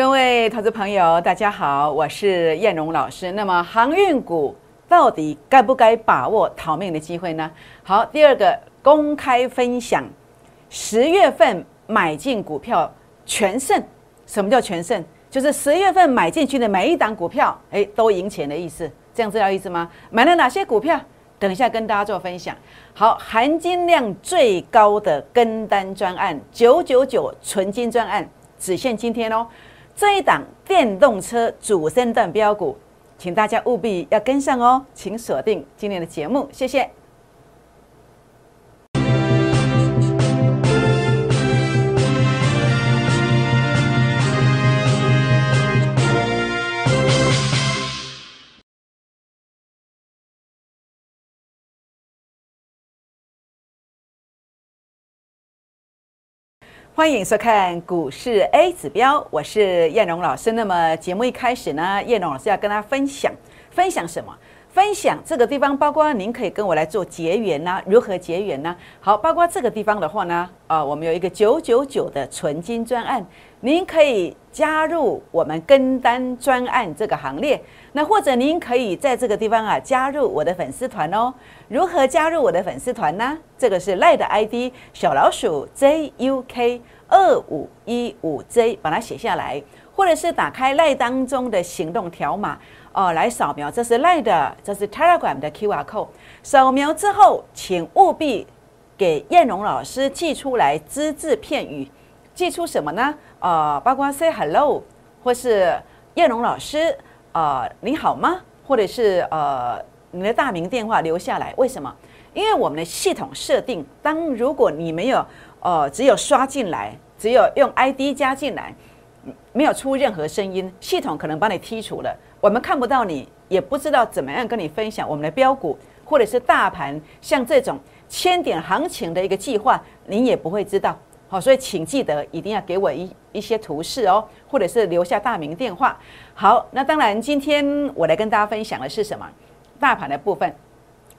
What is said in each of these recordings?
各位投资朋友，大家好，我是燕荣老师。那么航运股到底该不该把握逃命的机会呢？好，第二个公开分享，十月份买进股票全胜。什么叫全胜？就是十月份买进去的每一档股票，哎，都赢钱的意思。这样知道意思吗？买了哪些股票？等一下跟大家做分享。好，含金量最高的跟单专案，九九九纯金专案，只限今天哦。这一档电动车主升段标股，请大家务必要跟上哦，请锁定今天的节目，谢谢。欢迎收看股市 A 指标，我是燕荣老师。那么节目一开始呢，燕荣老师要跟大家分享分享什么？分享这个地方，包括您可以跟我来做结缘呐，如何结缘呢？好，包括这个地方的话呢，啊，我们有一个九九九的纯金专案，您可以加入我们跟单专案这个行列。那或者您可以在这个地方啊加入我的粉丝团哦。如何加入我的粉丝团呢？这个是赖的 ID 小老鼠 JUK 二五一五 J，把它写下来，或者是打开赖当中的行动条码。哦，来扫描，这是 lie 的，这是 Telegram 的 QR code。扫描之后，请务必给燕荣老师寄出来只字片语，寄出什么呢？呃，包括 Say Hello，或是燕荣老师，呃，你好吗？或者是呃，你的大名电话留下来。为什么？因为我们的系统设定，当如果你没有，呃，只有刷进来，只有用 ID 加进来，没有出任何声音，系统可能把你剔除了。我们看不到你，也不知道怎么样跟你分享我们的标股，或者是大盘，像这种千点行情的一个计划，您也不会知道。好，所以请记得一定要给我一一些图示哦，或者是留下大名电话。好，那当然今天我来跟大家分享的是什么？大盘的部分。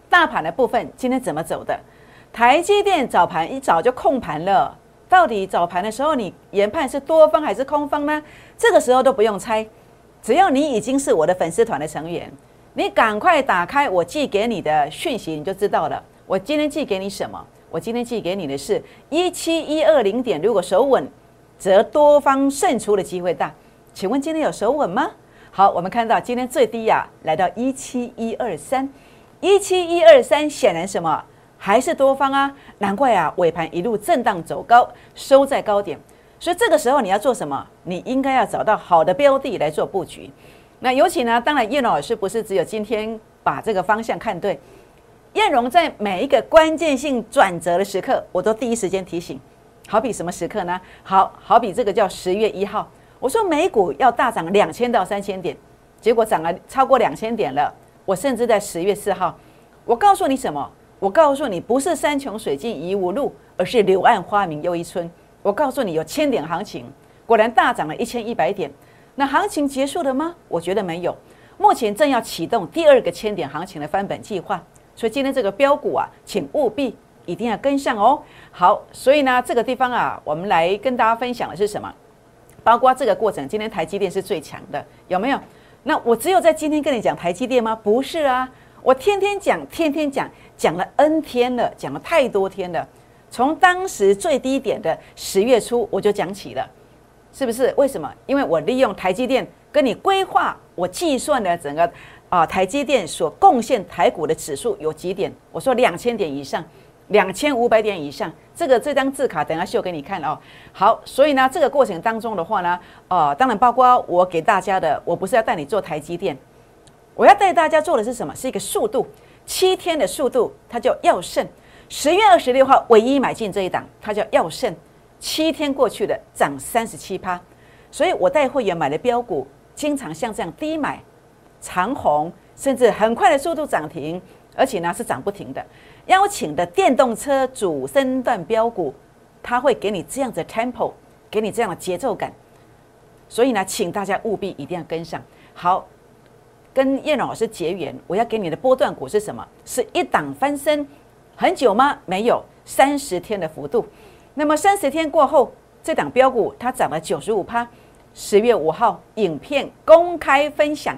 大盘的部分今天怎么走的？台积电早盘一早就控盘了，到底早盘的时候你研判是多方还是空方呢？这个时候都不用猜。只要你已经是我的粉丝团的成员，你赶快打开我寄给你的讯息，你就知道了。我今天寄给你什么？我今天寄给你的是一七一二零点，如果守稳，则多方胜出的机会大。请问今天有守稳吗？好，我们看到今天最低呀，来到一七一二三，一七一二三，显然什么？还是多方啊？难怪啊，尾盘一路震荡走高，收在高点。所以这个时候你要做什么？你应该要找到好的标的来做布局。那尤其呢，当然叶老师不是只有今天把这个方向看对，燕荣在每一个关键性转折的时刻，我都第一时间提醒。好比什么时刻呢？好好比这个叫十月一号，我说美股要大涨两千到三千点，结果涨了超过两千点了。我甚至在十月四号，我告诉你什么？我告诉你，不是山穷水尽疑无路，而是柳暗花明又一村。我告诉你，有千点行情，果然大涨了一千一百点。那行情结束了吗？我觉得没有，目前正要启动第二个千点行情的翻本计划。所以今天这个标股啊，请务必一定要跟上哦。好，所以呢，这个地方啊，我们来跟大家分享的是什么？包括这个过程，今天台积电是最强的，有没有？那我只有在今天跟你讲台积电吗？不是啊，我天天讲，天天讲，讲了 N 天了，讲了太多天了。从当时最低点的十月初我就讲起了，是不是？为什么？因为我利用台积电跟你规划，我计算的整个啊台积电所贡献台股的指数有几点？我说两千点以上，两千五百点以上。这个这张字卡等下秀给你看哦。好，所以呢这个过程当中的话呢，呃，当然包括我给大家的，我不是要带你做台积电，我要带大家做的是什么？是一个速度，七天的速度，它叫要胜。十月二十六号唯一买进这一档，它叫耀盛，七天过去了，涨三十七趴。所以我带会员买的标股，经常像这样低买长虹，甚至很快的速度涨停，而且呢是涨不停的。邀请的电动车主升段标股，它会给你这样的 tempo，给你这样的节奏感。所以呢，请大家务必一定要跟上。好，跟叶老师结缘，我要给你的波段股是什么？是一档翻身。很久吗？没有，三十天的幅度。那么三十天过后，这档标股它涨了九十五趴，十月五号影片公开分享，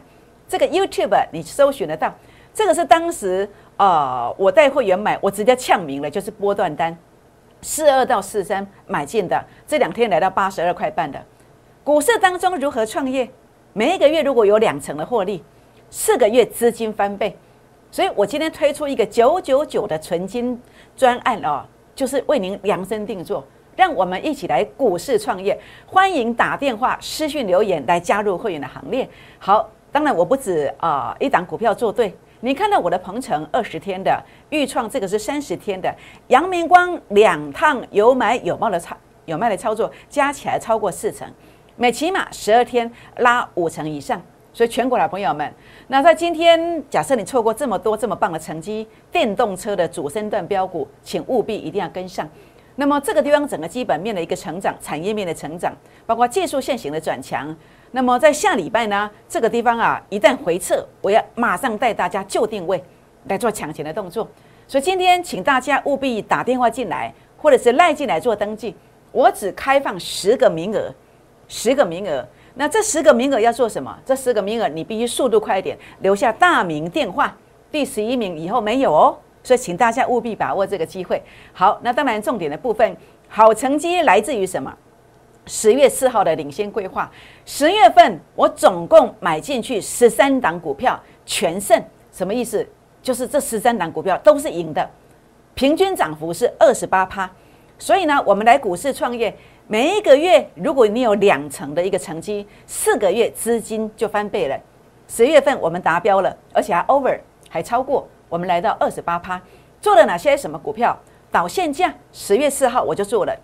这个 YouTube 你搜寻得到。这个是当时啊，我带会员买，我直接呛明了，就是波段单，四二到四三买进的，这两天来到八十二块半的。股市当中如何创业？每一个月如果有两成的获利，四个月资金翻倍。所以我今天推出一个九九九的纯金专案哦，就是为您量身定做，让我们一起来股市创业。欢迎打电话、私讯留言来加入会员的行列。好，当然我不止啊一档股票做对。你看到我的鹏程二十天的预创，这个是三十天的阳明光两趟有买有卖的操有卖的操作，加起来超过四成，每起码十二天拉五成以上。所以全国的朋友们，那在今天假设你错过这么多这么棒的成绩，电动车的主升段标股，请务必一定要跟上。那么这个地方整个基本面的一个成长，产业面的成长，包括技术线型的转强。那么在下礼拜呢，这个地方啊，一旦回撤，我要马上带大家就定位来做抢钱的动作。所以今天请大家务必打电话进来，或者是赖进来做登记。我只开放十个名额，十个名额。那这十个名额要做什么？这十个名额你必须速度快一点，留下大名电话。第十一名以后没有哦，所以请大家务必把握这个机会。好，那当然重点的部分，好成绩来自于什么？十月四号的领先规划，十月份我总共买进去十三档股票全胜，什么意思？就是这十三档股票都是赢的，平均涨幅是二十八趴。所以呢，我们来股市创业，每一个月如果你有两成的一个成绩，四个月资金就翻倍了。十月份我们达标了，而且还 over 还超过，我们来到二十八趴。做了哪些什么股票？导线价，十月四号我就做了，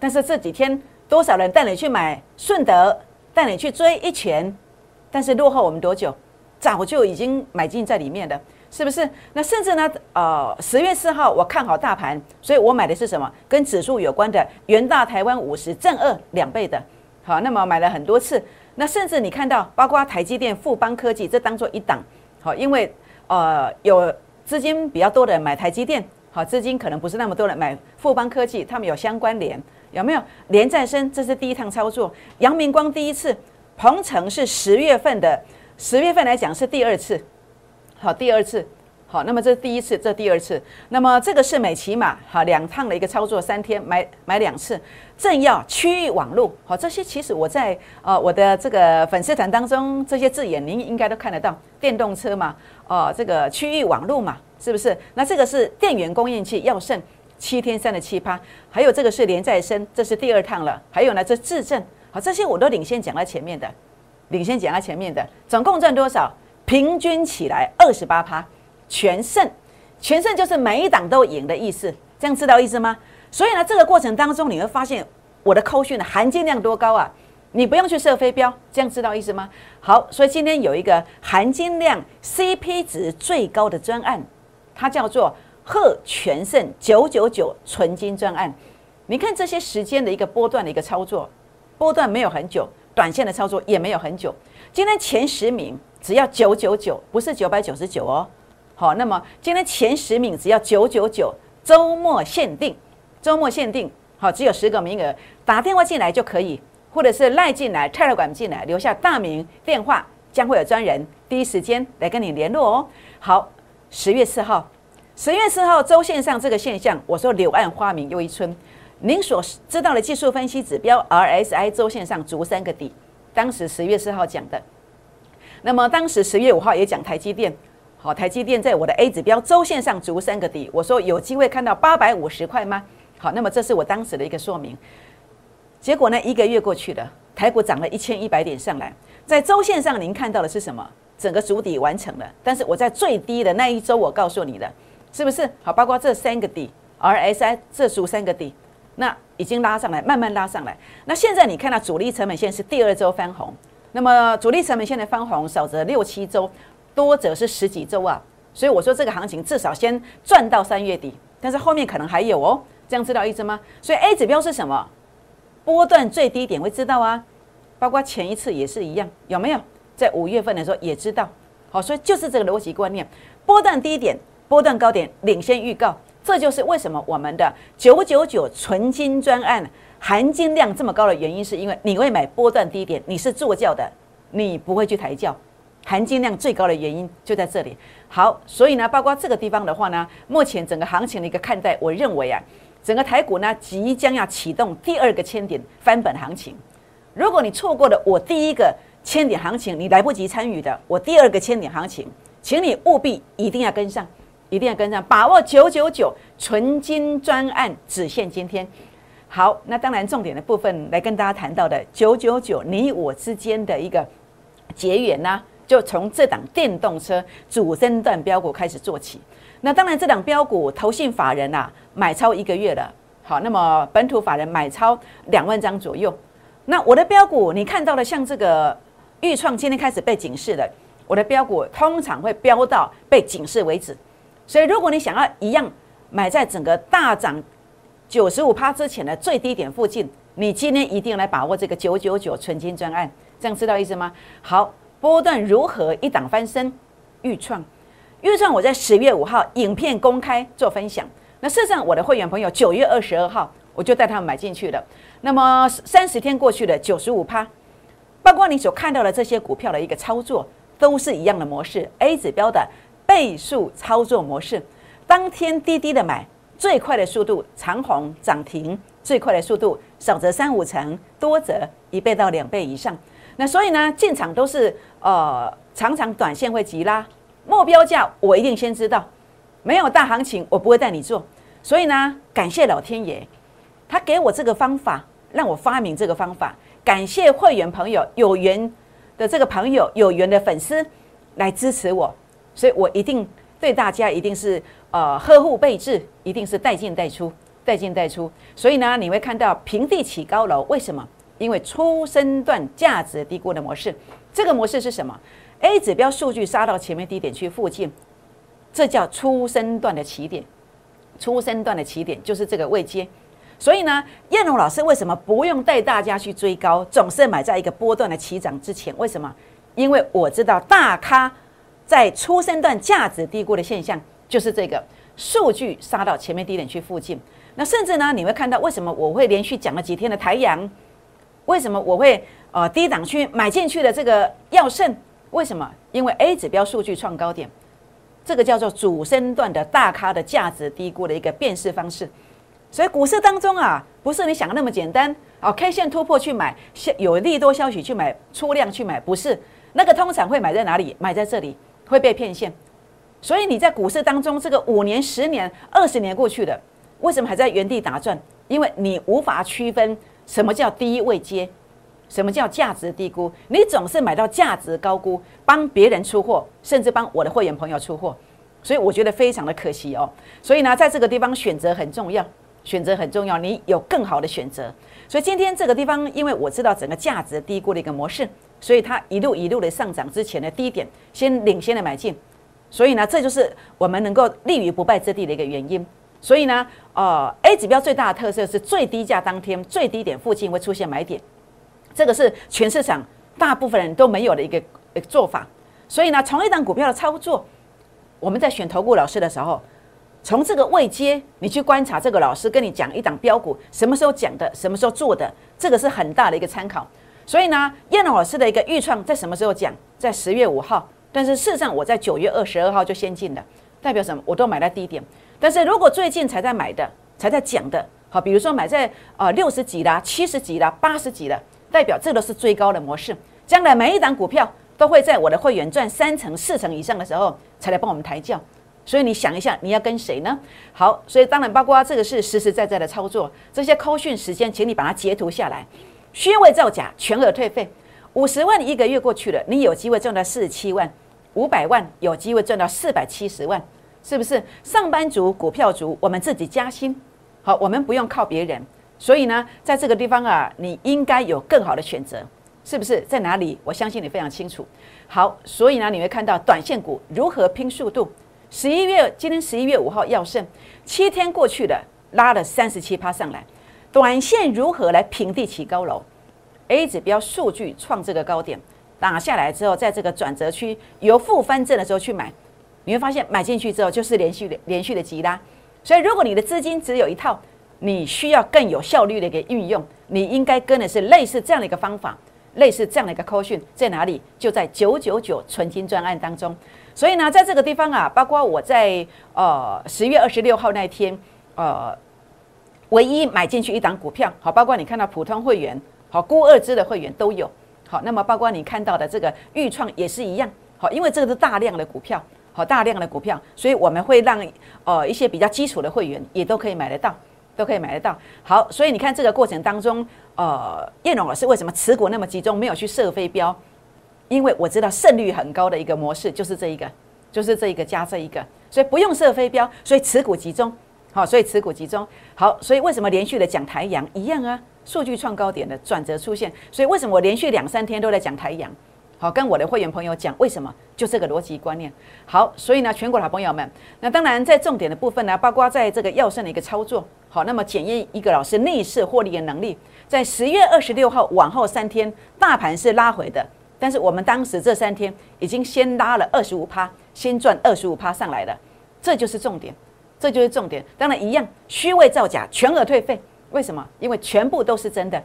但是这几天。多少人带你去买顺德，带你去追一拳，但是落后我们多久？早就已经买进在里面的，是不是？那甚至呢？呃，十月四号我看好大盘，所以我买的是什么？跟指数有关的元大台湾五十正二两倍的，好，那么买了很多次。那甚至你看到，包括台积电、富邦科技，这当做一档，好，因为呃有资金比较多的人买台积电，好，资金可能不是那么多人买富邦科技，他们有相关联。有没有连再生？这是第一趟操作。阳明光第一次，鹏程是十月份的，十月份来讲是第二次。好，第二次。好，那么这是第一次，这第二次。那么这个是美骑马，好，两趟的一个操作，三天买买两次。正要区域网络，好，这些其实我在呃我的这个粉丝团当中，这些字眼您应该都看得到。电动车嘛，哦，这个区域网络嘛，是不是？那这个是电源供应器，要剩。七天三的七趴，还有这个是连再生，这是第二趟了。还有呢，这质证，好，这些我都领先讲在前面的，领先讲在前面的，总共赚多少？平均起来二十八趴，全胜，全胜就是每一档都赢的意思，这样知道意思吗？所以呢，这个过程当中你会发现我的扣讯的含金量多高啊！你不用去设飞镖，这样知道意思吗？好，所以今天有一个含金量 CP 值最高的专案，它叫做。贺全胜九九九纯金专案，你看这些时间的一个波段的一个操作，波段没有很久，短线的操作也没有很久。今天前十名只要九九九，不是九百九十九哦。好，那么今天前十名只要九九九，周末限定，周末限定，好，只有十个名额，打电话进来就可以，或者是赖进来、泰勒管进来，留下大名电话，将会有专人第一时间来跟你联络哦。好，十月四号。十月四号周线上这个现象，我说柳暗花明又一村。您所知道的技术分析指标 RSI 周线上足三个底，当时十月四号讲的。那么当时十月五号也讲台积电，好，台积电在我的 A 指标周线上足三个底，我说有机会看到八百五十块吗？好，那么这是我当时的一个说明。结果呢，一个月过去了，台股涨了一千一百点上来，在周线上您看到的是什么？整个主底完成了，但是我在最低的那一周，我告诉你的。是不是好？包括这三个底，RSI 这组三个底，那已经拉上来，慢慢拉上来。那现在你看到主力成本线是第二周翻红，那么主力成本线的翻红，少则六七周，多则是十几周啊。所以我说这个行情至少先赚到三月底，但是后面可能还有哦。这样知道意思吗？所以 A 指标是什么？波段最低点会知道啊，包括前一次也是一样，有没有？在五月份的时候也知道。好，所以就是这个逻辑观念，波段低点。波段高点领先预告，这就是为什么我们的九九九纯金专案含金量这么高的原因，是因为你会买波段低点，你是坐轿的，你不会去抬轿，含金量最高的原因就在这里。好，所以呢，包括这个地方的话呢，目前整个行情的一个看待，我认为啊，整个台股呢即将要启动第二个千点翻本行情。如果你错过了我第一个千点行情，你来不及参与的，我第二个千点行情，请你务必一定要跟上，一定要跟上，把握九九九纯金专案只限今天。好，那当然重点的部分来跟大家谈到的九九九你我之间的一个结缘呢，就从这档电动车主升段标股开始做起。那当然这档标股投信法人啊买超一个月了，好，那么本土法人买超两万张左右。那我的标股，你看到了像这个预创今天开始被警示的，我的标股通常会飙到被警示为止。所以如果你想要一样买在整个大涨九十五趴之前的最低点附近，你今天一定来把握这个九九九纯金专案，这样知道意思吗？好，波段如何一档翻身？预创，预创我在十月五号影片公开做分享。那事实上，我的会员朋友九月二十二号我就带他们买进去了。那么三十天过去了，九十五趴，包括你所看到的这些股票的一个操作，都是一样的模式，A 指标的倍数操作模式，当天低低的买，最快的速度长红涨停，最快的速度少则三五成，多则一倍到两倍以上。那所以呢，进场都是呃，常常短线会急拉，目标价我一定先知道，没有大行情我不会带你做。所以呢，感谢老天爷，他给我这个方法。让我发明这个方法，感谢会员朋友有缘的这个朋友有缘的粉丝来支持我，所以我一定对大家一定是呃呵护备至，一定是带进带出，带进带出。所以呢，你会看到平地起高楼，为什么？因为初升段价值低估的模式，这个模式是什么？A 指标数据杀到前面低点区附近，这叫初升段的起点，初升段的起点就是这个位阶。所以呢，燕龙老师为什么不用带大家去追高，总是买在一个波段的起涨之前？为什么？因为我知道大咖在初升段价值低估的现象，就是这个数据杀到前面低点去附近。那甚至呢，你会看到为什么我会连续讲了几天的台阳？为什么我会呃低档区买进去的这个药盛？为什么？因为 A 指标数据创高点，这个叫做主升段的大咖的价值低估的一个辨识方式。所以股市当中啊，不是你想的那么简单哦。K 线突破去买，有利多消息去买，出量去买，不是那个通常会买在哪里？买在这里会被骗线。所以你在股市当中，这个五年、十年、二十年过去了，为什么还在原地打转？因为你无法区分什么叫低位接，什么叫价值低估。你总是买到价值高估，帮别人出货，甚至帮我的会员朋友出货。所以我觉得非常的可惜哦。所以呢，在这个地方选择很重要。选择很重要，你有更好的选择。所以今天这个地方，因为我知道整个价值低估的一个模式，所以它一路一路的上涨之前的低点，先领先的买进。所以呢，这就是我们能够立于不败之地的一个原因。所以呢，呃，A 指标最大的特色是最低价当天最低点附近会出现买点，这个是全市场大部分人都没有的一个做法。所以呢，从一档股票的操作，我们在选投顾老师的时候。从这个位阶，你去观察这个老师跟你讲一档标股什么时候讲的，什么时候做的，这个是很大的一个参考。所以呢，燕老师的一个预创在什么时候讲？在十月五号。但是事实上，我在九月二十二号就先进了，代表什么？我都买在低点。但是如果最近才在买的，才在讲的，好，比如说买在啊六十几啦、七十几啦、八十几的，代表这都是最高的模式。将来每一档股票都会在我的会员赚三成、四成以上的时候，才来帮我们抬轿。所以你想一下，你要跟谁呢？好，所以当然包括这个是实实在在的操作，这些扣讯时间，请你把它截图下来。虚伪造假，全额退费。五十万一个月过去了，你有机会赚到四十七万；五百万有机会赚到四百七十万，是不是？上班族、股票族，我们自己加薪。好，我们不用靠别人。所以呢，在这个地方啊，你应该有更好的选择，是不是？在哪里？我相信你非常清楚。好，所以呢，你会看到短线股如何拼速度。十一月，今天十一月五号要胜，七天过去了，拉了三十七趴上来。短线如何来平地起高楼？A 指标数据创这个高点，打下来之后，在这个转折区由负翻正的时候去买，你会发现买进去之后就是连续连续的急拉。所以如果你的资金只有一套，你需要更有效率的一个运用，你应该跟的是类似这样的一个方法，类似这样的一个扣讯在哪里？就在九九九纯金专案当中。所以呢，在这个地方啊，包括我在呃十月二十六号那天，呃，唯一买进去一档股票，好，包括你看到普通会员，好，估二支的会员都有，好，那么包括你看到的这个预创也是一样，好，因为这个是大量的股票，好，大量的股票，所以我们会让呃一些比较基础的会员也都可以买得到，都可以买得到。好，所以你看这个过程当中，呃，叶龙老师为什么持股那么集中，没有去设飞镖？因为我知道胜率很高的一个模式就是这一个，就是这一个加这一个，所以不用设飞镖，所以持股集中，好，所以持股集中，好，所以为什么连续的讲台阳一样啊？数据创高点的转折出现，所以为什么我连续两三天都在讲台阳？好，跟我的会员朋友讲为什么？就这个逻辑观念。好，所以呢，全国好朋友们，那当然在重点的部分呢，包括在这个药圣的一个操作，好，那么检验一个老师逆势获利的能力，在十月二十六号往后三天，大盘是拉回的。但是我们当时这三天已经先拉了二十五趴，先赚二十五趴上来了，这就是重点，这就是重点。当然一样，虚伪造假，全额退费。为什么？因为全部都是真的，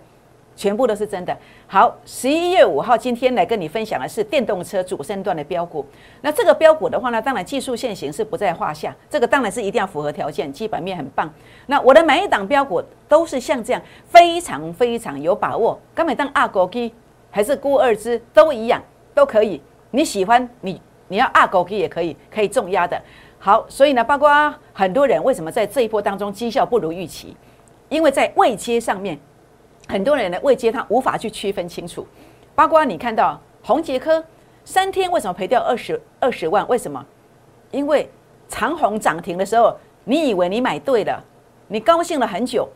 全部都是真的。好，十一月五号，今天来跟你分享的是电动车主升段的标股。那这个标股的话呢，当然技术线型是不在话下，这个当然是一定要符合条件，基本面很棒。那我的每一档标股都是像这样，非常非常有把握。刚才当二狗鸡。还是孤二只都一样，都可以。你喜欢你，你要二狗鸡也可以，可以重压的。好，所以呢，包括很多人为什么在这一波当中绩效不如预期？因为在位阶上面，很多人的位阶他无法去区分清楚。包括你看到红杰科三天为什么赔掉二十二十万？为什么？因为长虹涨停的时候，你以为你买对了，你高兴了很久，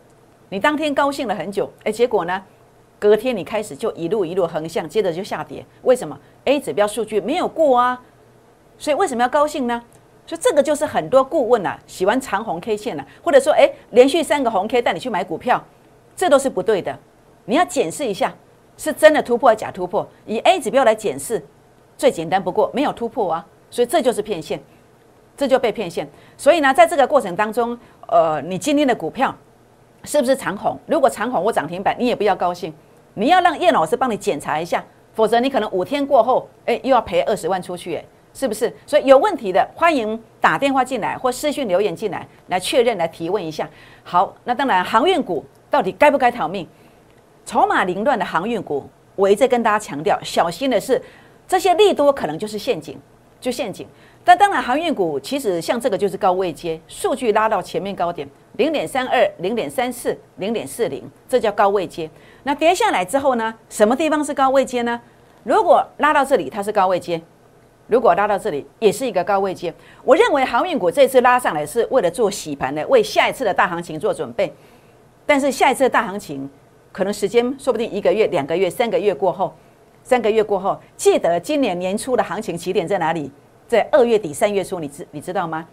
你当天高兴了很久，哎，结果呢？隔天你开始就一路一路横向，接着就下跌。为什么？A 指标数据没有过啊，所以为什么要高兴呢？所以这个就是很多顾问呐喜欢长红 K 线呐，或者说哎连续三个红 K 带你去买股票，这都是不对的。你要检视一下，是真的突破还是假突破？以 A 指标来检视，最简单不过，没有突破啊，所以这就是骗线，这就被骗线。所以呢，在这个过程当中，呃，你今天的股票是不是长红？如果长红或涨停板，你也不要高兴。你要让叶老师帮你检查一下，否则你可能五天过后，哎，又要赔二十万出去，哎，是不是？所以有问题的，欢迎打电话进来或私讯留言进来，来确认、来提问一下。好，那当然，航运股到底该不该逃命？筹码凌乱的航运股，我一直跟大家强调，小心的是这些利多可能就是陷阱，就陷阱。但当然，航运股其实像这个就是高位接，数据拉到前面高点零点三二、零点三四、零点四零，这叫高位接。那跌下来之后呢？什么地方是高位接呢？如果拉到这里，它是高位接；如果拉到这里，也是一个高位接。我认为航运股这次拉上来是为了做洗盘的，为下一次的大行情做准备。但是下一次的大行情可能时间说不定一个月、两个月、三个月过后，三个月过后，记得今年年初的行情起点在哪里？在二月底、三月初，你知你知道吗？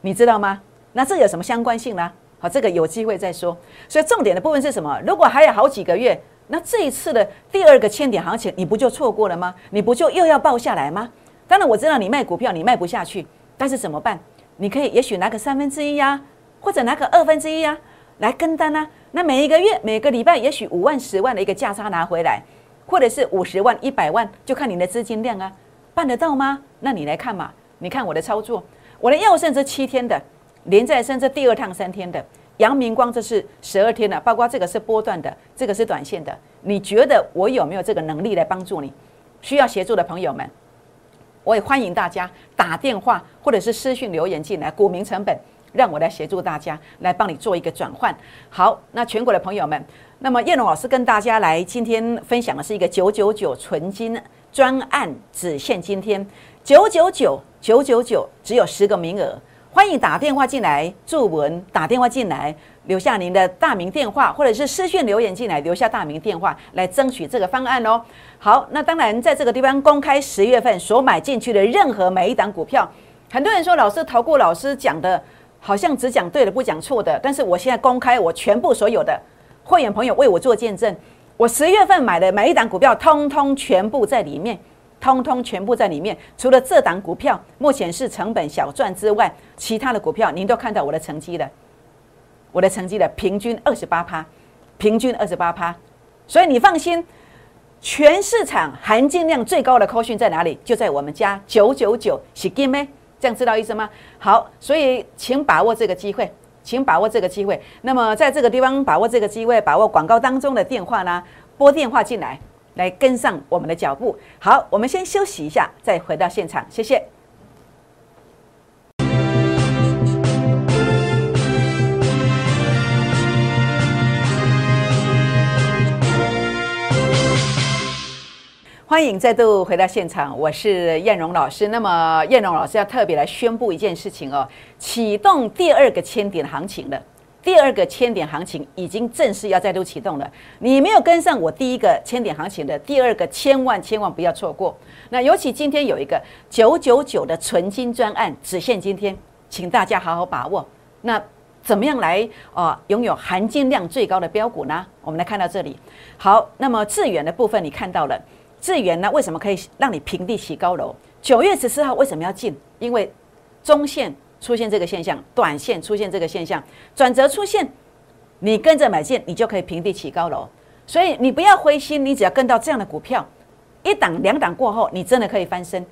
你知道吗？那这有什么相关性呢？好，这个有机会再说。所以重点的部分是什么？如果还有好几个月，那这一次的第二个千点行情，你不就错过了吗？你不就又要爆下来吗？当然我知道你卖股票你卖不下去，但是怎么办？你可以也许拿个三分之一呀，或者拿个二分之一呀来跟单啊。那每一个月每个礼拜也许五万十万的一个价差拿回来，或者是五十万一百万，就看你的资金量啊，办得到吗？那你来看嘛，你看我的操作，我的药圣这七天的。连再生这第二趟三天的阳明光，这是十二天的，包括这个是波段的，这个是短线的。你觉得我有没有这个能力来帮助你？需要协助的朋友们，我也欢迎大家打电话或者是私讯留言进来，股民成本让我来协助大家来帮你做一个转换。好，那全国的朋友们，那么叶龙老师跟大家来今天分享的是一个九九九纯金专案，只限今天九九九九九九，只有十个名额。欢迎打电话进来，祝文打电话进来，留下您的大名电话，或者是私讯留言进来，留下大名电话来争取这个方案哦。好，那当然在这个地方公开十月份所买进去的任何每一档股票，很多人说老师逃过老师讲的，好像只讲对的不讲错的，但是我现在公开我全部所有的会员朋友为我做见证，我十月份买的每一档股票，通通全部在里面。通通全部在里面，除了这档股票目前是成本小赚之外，其他的股票您都看到我的成绩了。我的成绩的平均二十八趴，平均二十八趴，所以你放心，全市场含金量最高的扣讯在哪里？就在我们家九九九是金咩？这样知道意思吗？好，所以请把握这个机会，请把握这个机会。那么在这个地方把握这个机会，把握广告当中的电话呢，拨电话进来，来跟上我们的脚步。好，我们先休息一下，再回到现场，谢谢。欢迎再度回到现场，我是燕荣老师。那么燕荣老师要特别来宣布一件事情哦，启动第二个千点行情了。第二个千点行情已经正式要再度启动了。你没有跟上我第一个千点行情的，第二个千万千万不要错过。那尤其今天有一个九九九的纯金专案，只限今天，请大家好好把握。那怎么样来啊拥有含金量最高的标股呢？我们来看到这里。好，那么致远的部分你看到了。智源呢？为什么可以让你平地起高楼？九月十四号为什么要进？因为中线出现这个现象，短线出现这个现象，转折出现，你跟着买进，你就可以平地起高楼。所以你不要灰心，你只要跟到这样的股票，一档两档过后，你真的可以翻身，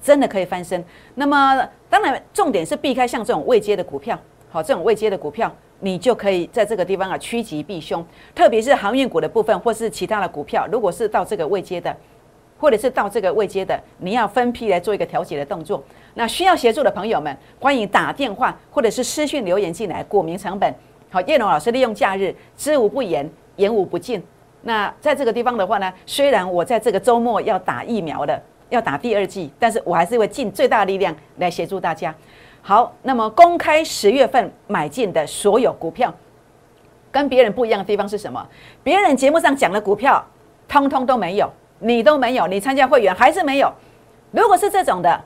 真的可以翻身。那么当然，重点是避开像这种未接的股票，好，这种未接的股票，你就可以在这个地方啊趋吉避凶。特别是航运股的部分，或是其他的股票，如果是到这个未接的。或者是到这个位阶的，你要分批来做一个调节的动作。那需要协助的朋友们，欢迎打电话或者是私讯留言进来。股民成本好，叶龙老师利用假日，知无不言，言无不尽。那在这个地方的话呢，虽然我在这个周末要打疫苗的，要打第二剂，但是我还是会尽最大力量来协助大家。好，那么公开十月份买进的所有股票，跟别人不一样的地方是什么？别人节目上讲的股票，通通都没有。你都没有，你参加会员还是没有。如果是这种的，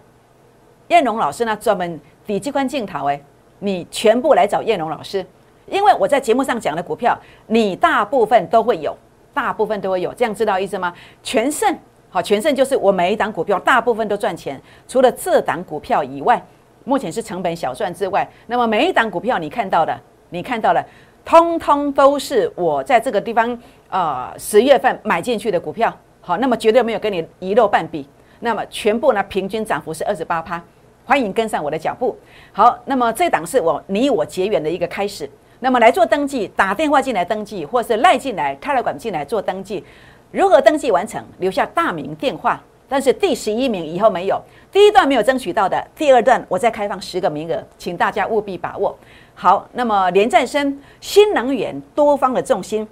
燕荣老师呢，专门底机关镜头哎，你全部来找燕荣老师，因为我在节目上讲的股票，你大部分都会有，大部分都会有，这样知道意思吗？全胜好，全胜就是我每一档股票大部分都赚钱，除了这档股票以外，目前是成本小赚之外，那么每一档股票你看到的，你看到的，通通都是我在这个地方呃十月份买进去的股票。好，那么绝对没有跟你遗漏半笔，那么全部呢平均涨幅是二十八趴，欢迎跟上我的脚步。好，那么这档是我你我结缘的一个开始，那么来做登记，打电话进来登记，或是赖进来、开了馆进来做登记。如何登记完成？留下大名电话，但是第十一名以后没有，第一段没有争取到的，第二段我再开放十个名额，请大家务必把握。好，那么连再生新能源多方的重心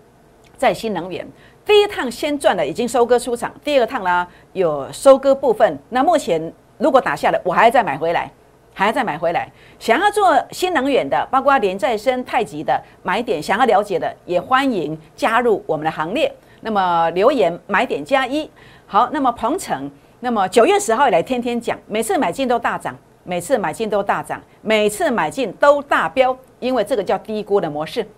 在新能源。第一趟先赚了，已经收割出场。第二趟呢，有收割部分。那目前如果打下来，我还要再买回来，还要再买回来。想要做新能源的，包括连再生、太极的买点，想要了解的，也欢迎加入我们的行列。那么留言买点加一。好，那么鹏程，那么九月十号以来天天讲，每次买进都大涨，每次买进都大涨，每次买进都大飙，因为这个叫低估的模式，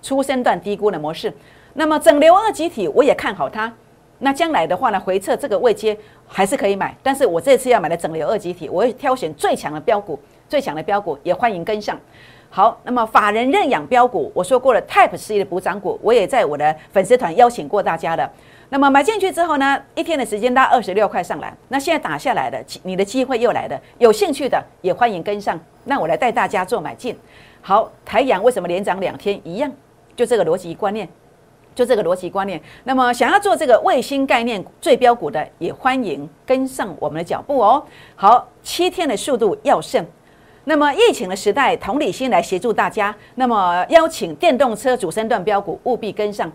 初生段低估的模式。那么整流二级体我也看好它，那将来的话呢，回撤这个位阶还是可以买，但是我这次要买的整流二级体，我会挑选最强的标股，最强的标股也欢迎跟上。好，那么法人认养标股，我说过了，Type C 的补涨股，我也在我的粉丝团邀请过大家的。那么买进去之后呢，一天的时间拉二十六块上来，那现在打下来的，你的机会又来了，有兴趣的也欢迎跟上。那我来带大家做买进。好，台阳为什么连涨两天一样？就这个逻辑观念。就这个逻辑观念，那么想要做这个卫星概念最标股的，也欢迎跟上我们的脚步哦。好，七天的速度要胜。那么疫情的时代，同理心来协助大家。那么邀请电动车主升段标股务必跟上。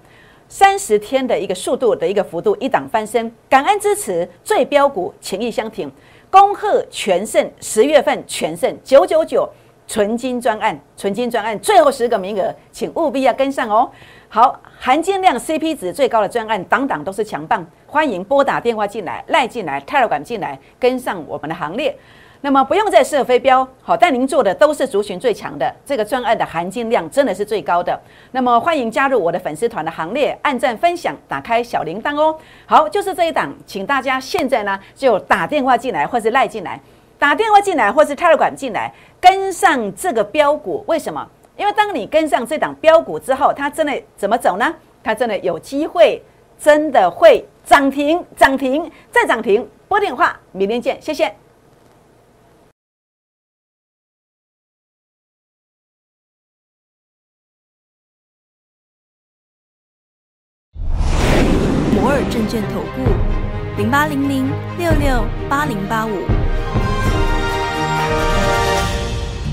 三十天的一个速度的一个幅度，一档翻身。感恩支持最标股，情谊相挺。恭贺全胜，十月份全胜九九九纯金专案，纯金专案最后十个名额，请务必要跟上哦。好，含金量 CP 值最高的专案，档档都是强棒，欢迎拨打电话进来，赖进来，泰尔管进来，跟上我们的行列。那么不用再设飞镖，好，但您做的都是族群最强的，这个专案的含金量真的是最高的。那么欢迎加入我的粉丝团的行列，按赞分享，打开小铃铛哦。好，就是这一档，请大家现在呢就打电话进来，或是赖进来，打电话进来，或是泰尔管进来，跟上这个标股。为什么？因为当你跟上这档标股之后，它真的怎么走呢？它真的有机会，真的会涨停，涨停再涨停。拨电话，明天见，谢谢。摩尔证券投顾，零八零零六六八零八五。